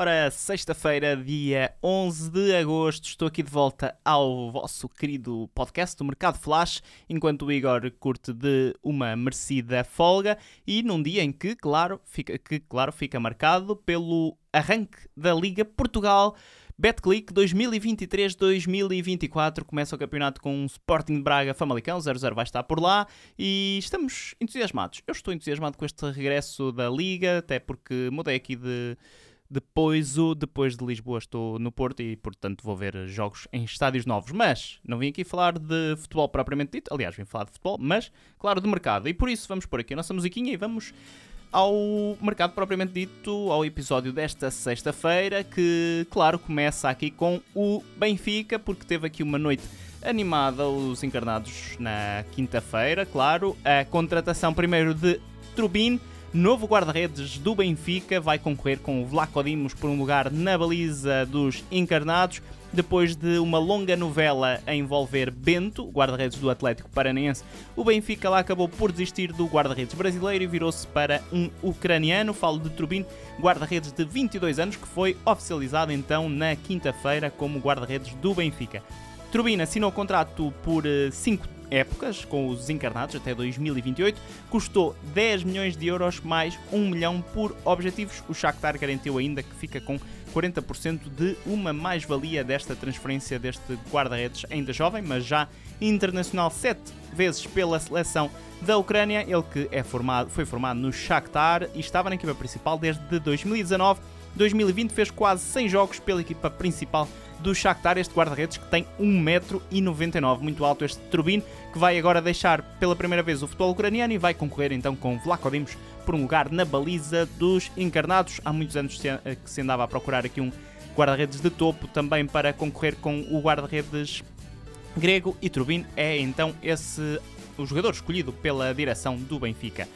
Ora, sexta-feira, dia 11 de agosto, estou aqui de volta ao vosso querido podcast do Mercado Flash, enquanto o Igor curte de uma merecida folga e num dia em que, claro, fica, que, claro, fica marcado pelo arranque da Liga Portugal. BetClick 2023-2024 começa o campeonato com um Sporting de Braga Famalicão, 0-0 vai estar por lá e estamos entusiasmados. Eu estou entusiasmado com este regresso da Liga, até porque mudei aqui de depois, o, depois de Lisboa estou no Porto e, portanto, vou ver jogos em estádios novos. Mas não vim aqui falar de futebol propriamente dito. Aliás, vim falar de futebol, mas, claro, do mercado. E por isso vamos pôr aqui a nossa musiquinha e vamos ao mercado propriamente dito, ao episódio desta sexta-feira, que, claro, começa aqui com o Benfica, porque teve aqui uma noite animada, os encarnados na quinta-feira, claro. A contratação primeiro de Trubin Novo guarda-redes do Benfica vai concorrer com o Vlaco Dimos por um lugar na baliza dos encarnados. Depois de uma longa novela a envolver Bento, guarda-redes do Atlético Paranaense, o Benfica lá acabou por desistir do guarda-redes brasileiro e virou-se para um ucraniano. Falo de Trubin, guarda-redes de 22 anos, que foi oficializado então na quinta-feira como guarda-redes do Benfica. Trubin assinou contrato por 5 eh, épocas, com os encarnados até 2028, custou 10 milhões de euros mais 1 milhão por objetivos. O Shakhtar garantiu ainda que fica com 40% de uma mais-valia desta transferência deste guarda-redes ainda jovem, mas já internacional sete vezes pela seleção da Ucrânia, ele que é formado, foi formado no Shakhtar e estava na equipa principal desde 2019. 2020 fez quase 100 jogos pela equipa principal do Shakhtar, este guarda-redes que tem 1,99m, muito alto este Trubin, que vai agora deixar pela primeira vez o futebol ucraniano e vai concorrer então com Vlaco Dimos por um lugar na baliza dos encarnados. Há muitos anos eh, que se andava a procurar aqui um guarda-redes de topo também para concorrer com o guarda-redes grego e Trubin é então esse o jogador escolhido pela direção do Benfica.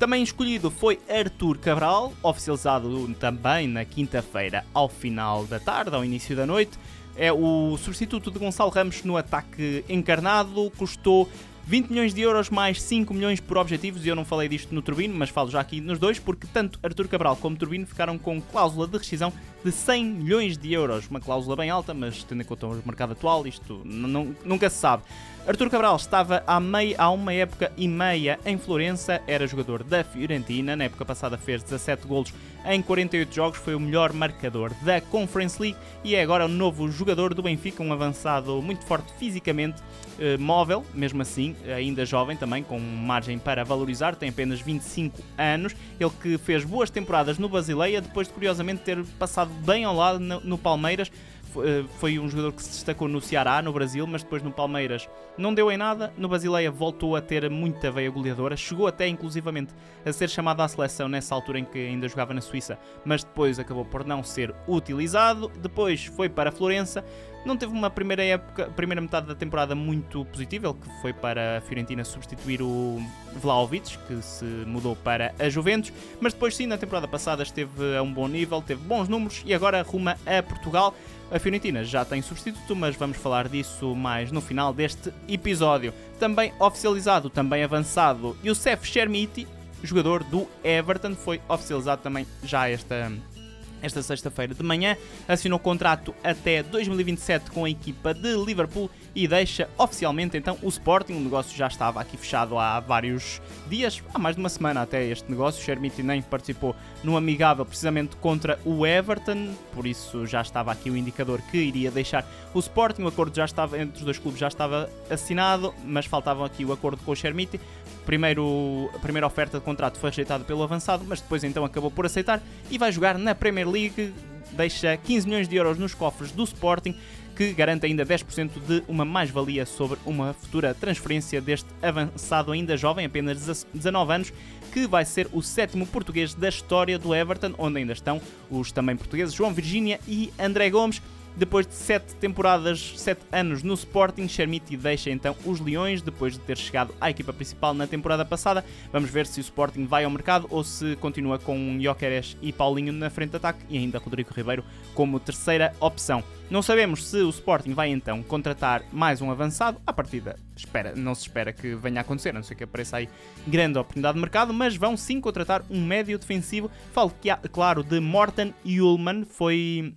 Também escolhido foi Artur Cabral, oficializado também na quinta-feira ao final da tarde, ao início da noite. É o substituto de Gonçalo Ramos no ataque encarnado, custou 20 milhões de euros mais 5 milhões por objetivos, e eu não falei disto no Turbino, mas falo já aqui nos dois, porque tanto Artur Cabral como Turbino ficaram com cláusula de rescisão de 100 milhões de euros. Uma cláusula bem alta, mas tendo em conta o mercado atual, isto nunca se sabe. Artur Cabral estava há, meia, há uma época e meia em Florença, era jogador da Fiorentina, na época passada fez 17 golos em 48 jogos, foi o melhor marcador da Conference League e é agora o novo jogador do Benfica, um avançado muito forte fisicamente, eh, móvel, mesmo assim, ainda jovem também, com margem para valorizar, tem apenas 25 anos, ele que fez boas temporadas no Basileia, depois de curiosamente ter passado bem ao lado no, Palmeiras, foi um jogador que se destacou no Ceará, no Brasil, mas depois no Palmeiras não deu em nada. No Basileia voltou a ter muita veia goleadora, chegou até inclusivamente a ser chamado à seleção nessa altura em que ainda jogava na Suíça, mas depois acabou por não ser utilizado. Depois foi para Florença, não teve uma primeira época, primeira metade da temporada muito positiva, que foi para a Fiorentina substituir o Vlaovic, que se mudou para a Juventus, mas depois sim, na temporada passada esteve a um bom nível, teve bons números e agora arruma a Portugal. A Fiorentina já tem substituto, mas vamos falar disso mais no final deste episódio. Também oficializado, também avançado, Youssef Chermiti, jogador do Everton, foi oficializado também já esta esta sexta-feira de manhã, assinou contrato até 2027 com a equipa de Liverpool e deixa oficialmente então o Sporting. O negócio já estava aqui fechado há vários dias, há mais de uma semana até este negócio. Shermiti nem participou no amigável precisamente contra o Everton, por isso já estava aqui o indicador que iria deixar o Sporting. O acordo já estava entre os dois clubes já estava assinado, mas faltava aqui o acordo com o Shermiti. Primeiro, a primeira oferta de contrato foi rejeitada pelo avançado, mas depois então acabou por aceitar e vai jogar na Premier League. Deixa 15 milhões de euros nos cofres do Sporting, que garante ainda 10% de uma mais-valia sobre uma futura transferência deste avançado ainda jovem, apenas 19 anos, que vai ser o sétimo português da história do Everton, onde ainda estão os também portugueses João Virgínia e André Gomes. Depois de 7 temporadas, 7 anos no Sporting, Chermiti deixa então os Leões, depois de ter chegado à equipa principal na temporada passada. Vamos ver se o Sporting vai ao mercado ou se continua com Jokeres e Paulinho na frente de ataque e ainda Rodrigo Ribeiro como terceira opção. Não sabemos se o Sporting vai então contratar mais um avançado. A partida espera, não se espera que venha a acontecer, a não ser que apareça aí grande oportunidade de mercado, mas vão sim contratar um médio defensivo. Falo, claro, de Morten Ullman. Foi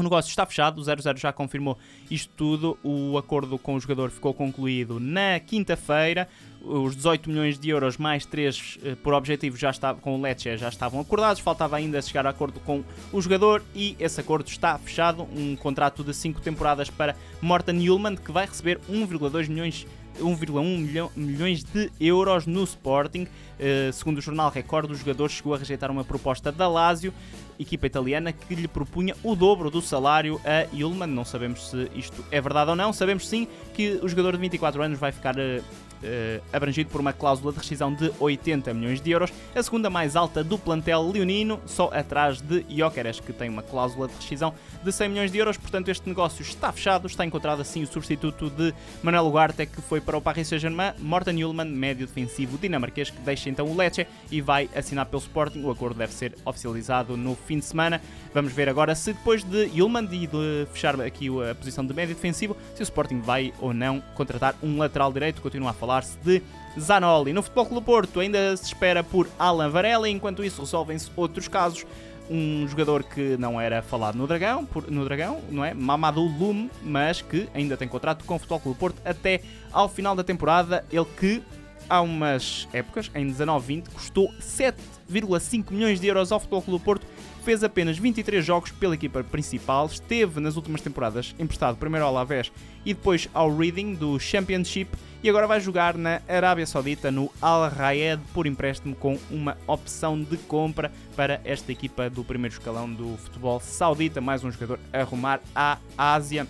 o negócio está fechado, o 00 já confirmou isto tudo. O acordo com o jogador ficou concluído na quinta-feira. Os 18 milhões de euros mais 3 eh, por objetivo já estava, com o Lecce já estavam acordados. Faltava ainda chegar a acordo com o jogador e esse acordo está fechado. Um contrato de 5 temporadas para Morten Ullman, que vai receber 1,2 milhões 1,1 milhões de euros no Sporting. Uh, segundo o jornal Record, o jogador chegou a rejeitar uma proposta da Lazio, equipa italiana, que lhe propunha o dobro do salário a Ullman. Não sabemos se isto é verdade ou não. Sabemos sim que o jogador de 24 anos vai ficar uh, uh, abrangido por uma cláusula de rescisão de 80 milhões de euros, a segunda mais alta do plantel leonino, só atrás de Jóqueres, que tem uma cláusula de rescisão de 100 milhões de euros. Portanto, este negócio está fechado, está encontrado assim o substituto de Manuel Ugarte, que foi para o Paris Saint-Germain, Morten Ullman, médio defensivo dinamarquês, que deixa então o Lecce e vai assinar pelo Sporting. O acordo deve ser oficializado no fim de semana. Vamos ver agora se depois de Ullman e de fechar aqui a posição de médio defensivo, se o Sporting vai ou não contratar um lateral direito. Continua a falar falar-se de Zanoli. No Futebol Clube Porto ainda se espera por Alan Varela, enquanto isso resolvem-se outros casos. Um jogador que não era falado no Dragão, por, no Dragão, não é? Mamadou Lume, mas que ainda tem contrato com o Futebol Clube Porto até ao final da temporada. Ele que há umas épocas, em 19-20, custou 7,5 milhões de euros ao Futebol Clube Porto fez apenas 23 jogos pela equipa principal, esteve nas últimas temporadas emprestado primeiro ao Alavés e depois ao Reading do Championship e agora vai jogar na Arábia Saudita no Al Raed por empréstimo com uma opção de compra para esta equipa do primeiro escalão do futebol saudita, mais um jogador a rumar à Ásia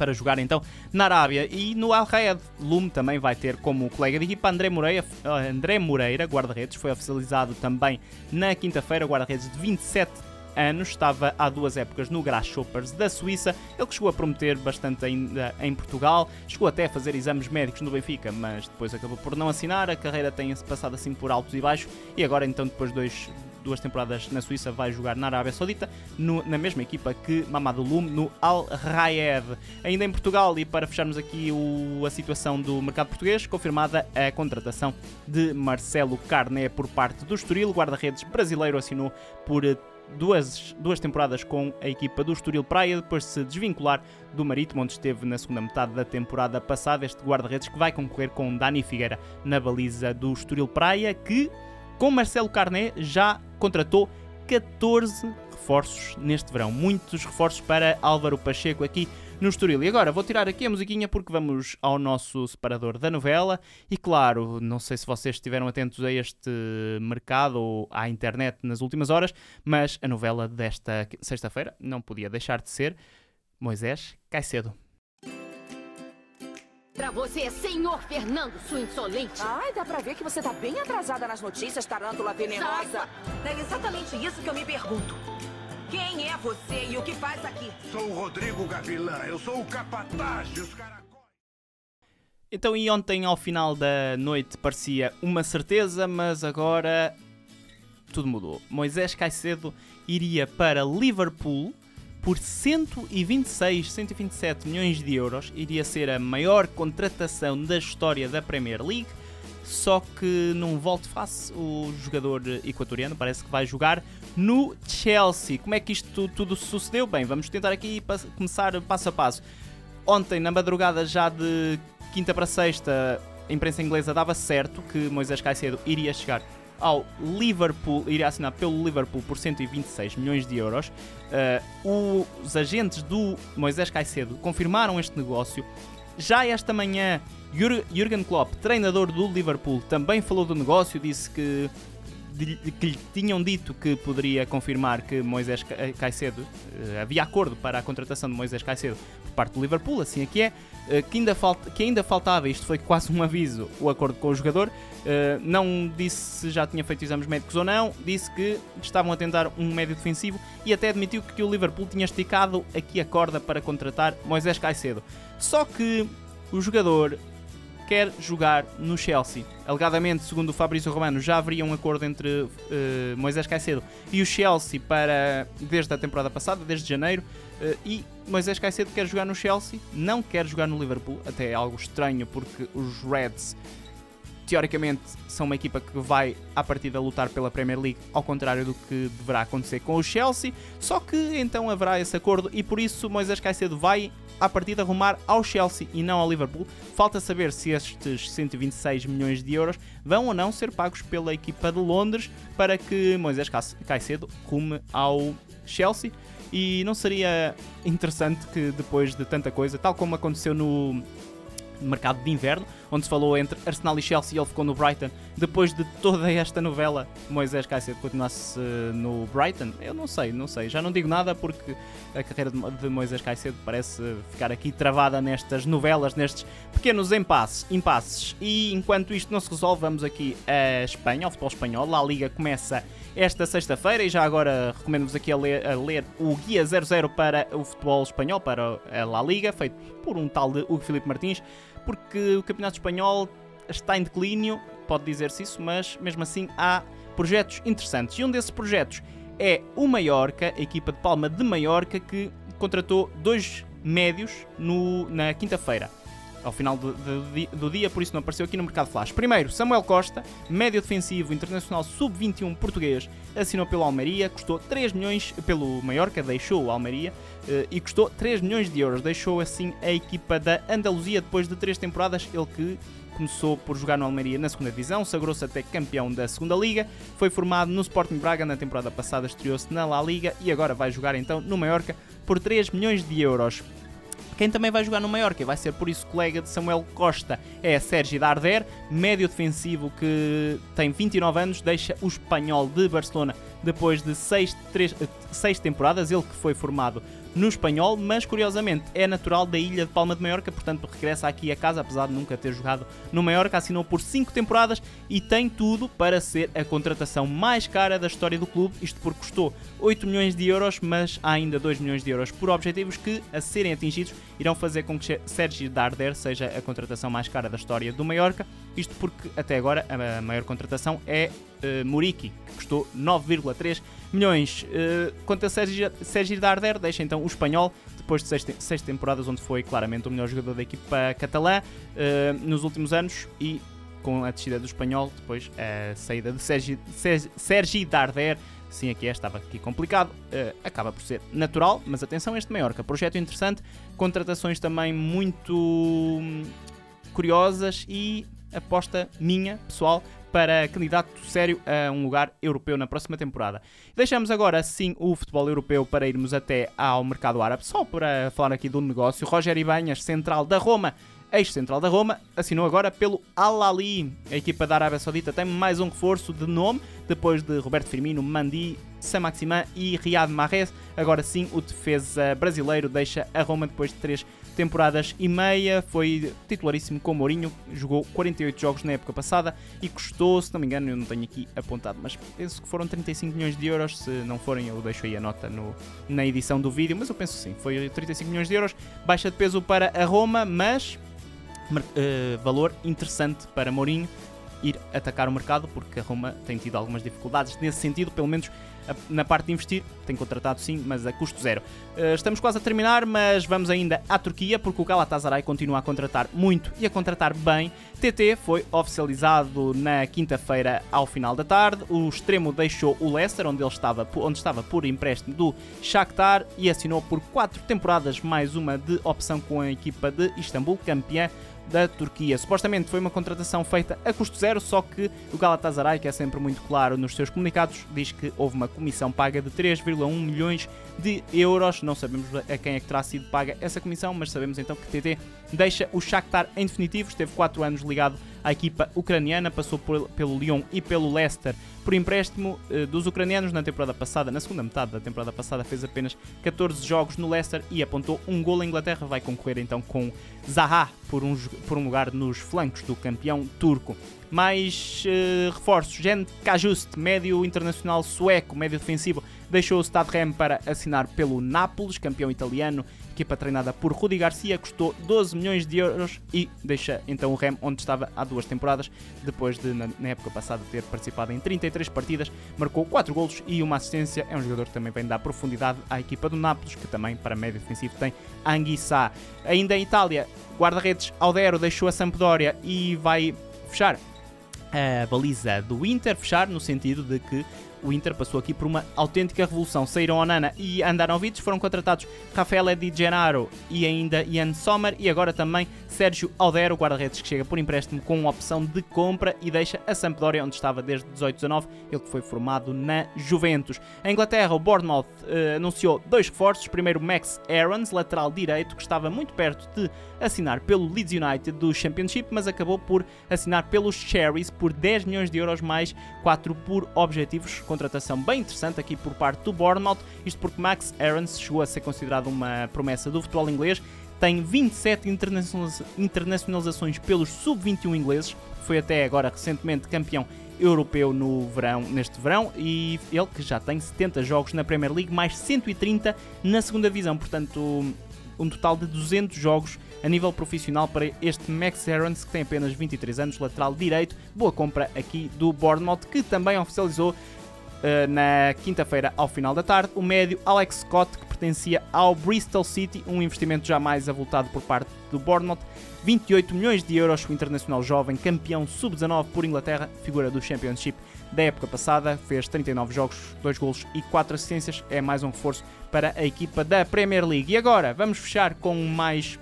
para jogar então na Arábia. E no Al Raed, Lume também vai ter como colega de equipa André Moreira, André Moreira guarda-redes, foi oficializado também na quinta-feira, guarda-redes de 27 anos, estava há duas épocas no Grasshoppers da Suíça, ele que chegou a prometer bastante ainda em Portugal, chegou até a fazer exames médicos no Benfica, mas depois acabou por não assinar, a carreira tem-se passado assim por altos e baixos, e agora então depois de dois duas temporadas na Suíça, vai jogar na Arábia Saudita, no, na mesma equipa que Mamadou Lume, no Al Raed. Ainda em Portugal, e para fecharmos aqui o, a situação do mercado português, confirmada a contratação de Marcelo Carné por parte do Estoril, guarda-redes brasileiro assinou por duas, duas temporadas com a equipa do Estoril Praia, depois de se desvincular do Marítimo, onde esteve na segunda metade da temporada passada. Este guarda-redes que vai concorrer com Dani Figueira na baliza do Estoril Praia, que com Marcelo Carné já contratou 14 reforços neste verão. Muitos reforços para Álvaro Pacheco aqui no Estoril. E agora vou tirar aqui a musiquinha porque vamos ao nosso separador da novela. E claro, não sei se vocês estiveram atentos a este mercado ou à internet nas últimas horas, mas a novela desta sexta-feira não podia deixar de ser Moisés Caicedo. Pra você, senhor Fernando, sua insolente. Ai, dá pra ver que você tá bem atrasada nas notícias, tarântula venenosa. É exatamente isso que eu me pergunto. Quem é você e o que faz aqui? Sou o Rodrigo Gavilã, eu sou o capataz dos caracóis. Então, e ontem ao final da noite parecia uma certeza, mas agora tudo mudou. Moisés Caicedo iria para Liverpool por 126, 127 milhões de euros. Iria ser a maior contratação da história da Premier League. Só que num volte-face, o jogador equatoriano parece que vai jogar no Chelsea. Como é que isto tudo sucedeu? Bem, vamos tentar aqui começar passo a passo. Ontem, na madrugada já de quinta para sexta, a imprensa inglesa dava certo que Moisés Caicedo iria chegar ao Liverpool, iria assinar pelo Liverpool por 126 milhões de euros. Uh, os agentes do Moisés Caicedo confirmaram este negócio. Já esta manhã, Jurgen Klopp, treinador do Liverpool, também falou do negócio, disse que que lhe tinham dito que poderia confirmar que Moisés Ca- Caicedo eh, havia acordo para a contratação de Moisés Caicedo parte do Liverpool, assim aqui é, eh, que, ainda falta, que ainda faltava, isto foi quase um aviso, o acordo com o jogador. eh, não disse se já tinha feito exames médicos ou não, disse que estavam a tentar um médio defensivo e até admitiu que o Liverpool tinha esticado aqui a corda para contratar Moisés Caicedo. Só que o jogador quer jogar no Chelsea. Alegadamente, segundo o Fabrício Romano, já haveria um acordo entre eh, Moisés Caicedo e o Chelsea para desde a temporada passada, desde janeiro, eh, e Moisés Caicedo quer jogar no Chelsea, não quer jogar no Liverpool, até é algo estranho porque os Reds teoricamente são uma equipa que vai à partida lutar pela Premier League, ao contrário do que deverá acontecer com o Chelsea, só que então haverá esse acordo e por isso Moisés Caicedo vai à partida rumar ao Chelsea e não ao Liverpool. Falta saber se estes 126 milhões de euros vão ou não ser pagos pela equipa de Londres para que Moisés Ca- Caicedo rume ao Chelsea. E não seria interessante que depois de tanta coisa, tal como aconteceu no mercado de inverno, onde se falou entre Arsenal e Chelsea e ele ficou no Brighton. Depois de toda esta novela, Moisés Caicedo continuasse eh, no Brighton. Eu não sei, não sei. Já não digo nada porque a carreira de Mo- de Moisés Caicedo parece ficar aqui travada nestas novelas, nestes pequenos impasses. impasses. E enquanto isto não se resolve, vamos aqui a Espanha, ao futebol espanhol. A Liga começa esta sexta-feira e já agora recomendo-vos aqui a ler, a ler o Guia 00 para o futebol espanhol, para a La Liga, feito por um tal de Hugo Filipe Martins, porque o Campeonato Espanhol está em declínio, pode dizer-se isso, mas mesmo assim há projetos interessantes. E um desses projetos é o Mallorca, a equipa de Palma de Mallorca, que contratou dois médios no- na quinta-feira. Ao final do, do do dia, por isso não apareceu aqui no Mercado Flash. Primeiro, Samuel Costa, médio defensivo internacional sub-21 português, assinou pelo Almeria, custou 3 milhões, pelo Mallorca, deixou o Almeria, eh, e custou 3 milhões de euros. Deixou assim a equipa da Andaluzia depois de 3 temporadas, ele que começou por jogar no Almeria na segunda divisão, sagrou-se até campeão da segunda liga, foi formado no Sporting Braga na temporada passada, estreou-se na La Liga e agora vai jogar então no Mallorca por 3 milhões de euros. Quem também vai jogar no Mallorca e vai ser por isso colega de Samuel Costa é Sérgio Darder, médio defensivo que tem 29 anos, deixa o espanhol de Barcelona depois de 6 temporadas, ele que foi formado no espanhol, mas curiosamente é natural da ilha de Palma de Mallorca, portanto regressa aqui a casa, apesar de nunca ter jogado no Mallorca, assinou por 5 temporadas e tem tudo para ser a contratação mais cara da história do clube, isto porque custou 8 milhões de euros, mas há ainda 2 milhões de euros por objetivos que, a serem atingidos, irão fazer com que Sérgio Darder seja a contratação mais cara da história do Mallorca, isto porque até agora a maior contratação é uh, Muriqui, que custou 9,3 milhões. Uh, quanto a Sérgio Darder, deixa então o espanhol, depois de seis, seis, temporadas, onde foi claramente o melhor jogador da equipa catalã uh, nos últimos anos e com a descida do espanhol, depois a saída de Sérgio, Sérgio Darder. Sim, aqui é, estava aqui complicado. Uh, acaba por ser natural, mas atenção, este Maiorca, projeto interessante, contratações também muito hum, curiosas e aposta minha, pessoal, para candidato sério a um lugar europeu na próxima temporada. Deixamos agora sim o futebol europeu para irmos até ao mercado árabe, só para falar aqui do negócio. Roger Ibanhas, central da Roma, ex-central da Roma, assinou agora pelo Al-Ali. A equipa da Arábia Saudita tem mais um reforço de nome, depois de Roberto Firmino, Mandi, Saint-Maximin e Riyad Mahrez. Agora sim, o defesa brasileiro deixa a Roma depois de três temporadas e meia, foi titularíssimo com Mourinho, jogou 48 jogos na época passada e custou, se não me engano, eu não tenho aqui apontado, mas penso que foram 35 milhões de euros, se não forem eu deixo aí a nota no, na edição do vídeo, mas eu penso sim, foi 35 milhões de euros, baixa de peso para a Roma, mas uh, valor interessante para Mourinho ir atacar o mercado, porque a Roma tem tido algumas dificuldades nesse sentido, pelo menos na parte de investir, tem contratado sim, mas a custo zero. Uh, estamos quase a terminar, mas vamos ainda à Turquia, porque o Galatasaray continua a contratar muito e a contratar bem. TT foi oficializado na quinta-feira ao final da tarde. O extremo deixou o Leicester, onde ele estava, onde estava por empréstimo do Shakhtar, e assinou por quatro temporadas mais uma de opção com a equipa de Istambul, campeã da Turquia. Supostamente foi uma contratação feita a custo zero, só que o Galatasaray, que é sempre muito claro nos seus comunicados, diz que houve uma comissão paga de 3,1 milhões de euros. Não sabemos a quem é que terá sido paga essa comissão, mas sabemos então que TT deixa o Shakhtar em definitivo. Esteve 4 anos ligado à equipa ucraniana, passou por, pelo Lyon e pelo Leicester por empréstimo uh, dos ucranianos na temporada passada, na segunda metade da temporada passada, fez apenas 14 jogos no Leicester e apontou um gol. A Inglaterra vai concorrer então com Zaha por um, por um lugar nos flancos do campeão turco. Mais uh, reforços, Jen Kajust, médio internacional sueco, médio defensivo, deixou o Stade Rem para assinar pelo Nápoles, campeão italiano equipa treinada por Rudi Garcia custou 12 milhões de euros e deixa então o Rem onde estava há duas temporadas, depois de na, época passada ter participado em 33 partidas, marcou 4 golos e uma assistência. É um jogador que também vem dar profundidade à equipa do Nápoles, que também para médio defensivo tem Anguissa. Ainda em Itália, guarda-redes Aldero deixou a Sampdoria e vai fechar a baliza do Inter, fechar no sentido de que o Inter passou aqui por uma autêntica revolução. Saíram Onana e Andanovic, foram contratados Rafael Di Gennaro e ainda Ian Sommer e agora também Sérgio Aldero, guarda-redes que chega por empréstimo com opção de compra e deixa a Sampdoria onde estava desde 18-19, ele que foi formado na Juventus. A Inglaterra, o Bournemouth uh, anunciou dois reforços, primeiro Max Aarons, lateral direito, que estava muito perto de assinar pelo Leeds United do Championship, mas acabou por assinar pelos Cherries por 10 milhões de euros mais 4 por objetivos contratação bem interessante aqui por parte do Bournemouth, isto porque Max Aarons chegou a ser considerado uma promessa do futebol inglês, tem 27 internacionalizações pelos sub-21 ingleses, foi até agora recentemente campeão europeu no verão, neste verão, e ele que já tem 70 jogos na Premier League, mais 130 na segunda divisão, portanto um total de 200 jogos a nível profissional para este Max Aarons, que tem apenas 23 anos, lateral direito. Boa compra aqui do Bournemouth, que também oficializou na quinta-feira ao final da tarde, o médio Alex Scott, que pertencia ao Bristol City, um investimento jamais avultado por parte do Bournemouth. 28 milhões de euros, o internacional jovem, campeão sub-19 por Inglaterra, figura do Championship da época passada, fez 39 jogos, 2 golos e 4 assistências, é mais um reforço para a equipa da Premier League. E agora vamos fechar com mais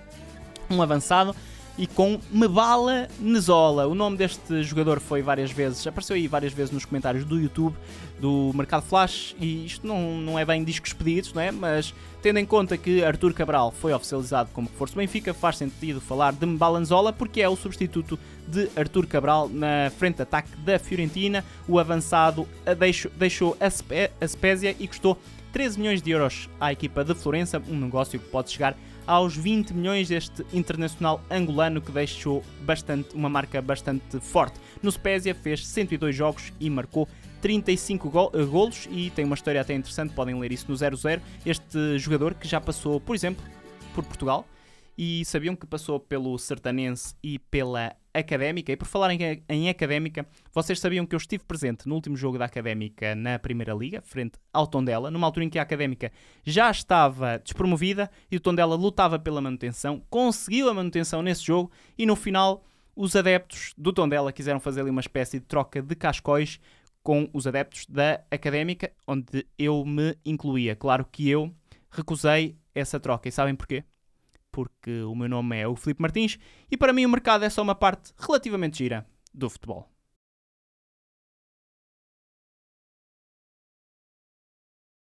um avançado e com Mebala Nezola. O nome deste jogador foi várias vezes, apareceu aí várias vezes nos comentários do YouTube do Mercado Flash e isto não, não é bem discos pedidos, não é? mas tendo em conta que Artur Cabral foi oficializado como reforço Benfica, faz sentido falar de Mebala Nezola porque é o substituto de Artur Cabral na frente de ataque da Fiorentina. O avançado deixou, deixou a, a Spezia e custou 13 milhões de euros à equipa de Florença, um negócio que pode chegar aos 20 milhões deste internacional angolano que deixou bastante, uma marca bastante forte. No Spezia fez 102 jogos e marcou 35 gol, uh, golos e tem uma história até interessante, podem ler isso no 00. Este jogador que já passou, por exemplo, por Portugal e sabiam que passou pelo Sertanense e pela Académica. E por falar em, em, Académica, vocês sabiam que eu estive presente no último jogo da Académica na Primeira Liga, frente ao Tondela, numa altura em que a Académica já estava despromovida e o Tondela lutava pela manutenção, conseguiu a manutenção nesse jogo e no final os adeptos do Tondela quiseram fazer ali uma espécie de troca de cascóis com os adeptos da Académica, onde eu me incluía. Claro que eu recusei essa troca. E sabem porquê? Porque o meu nome é o Filipe Martins e para mim o mercado é só uma parte relativamente gira do futebol.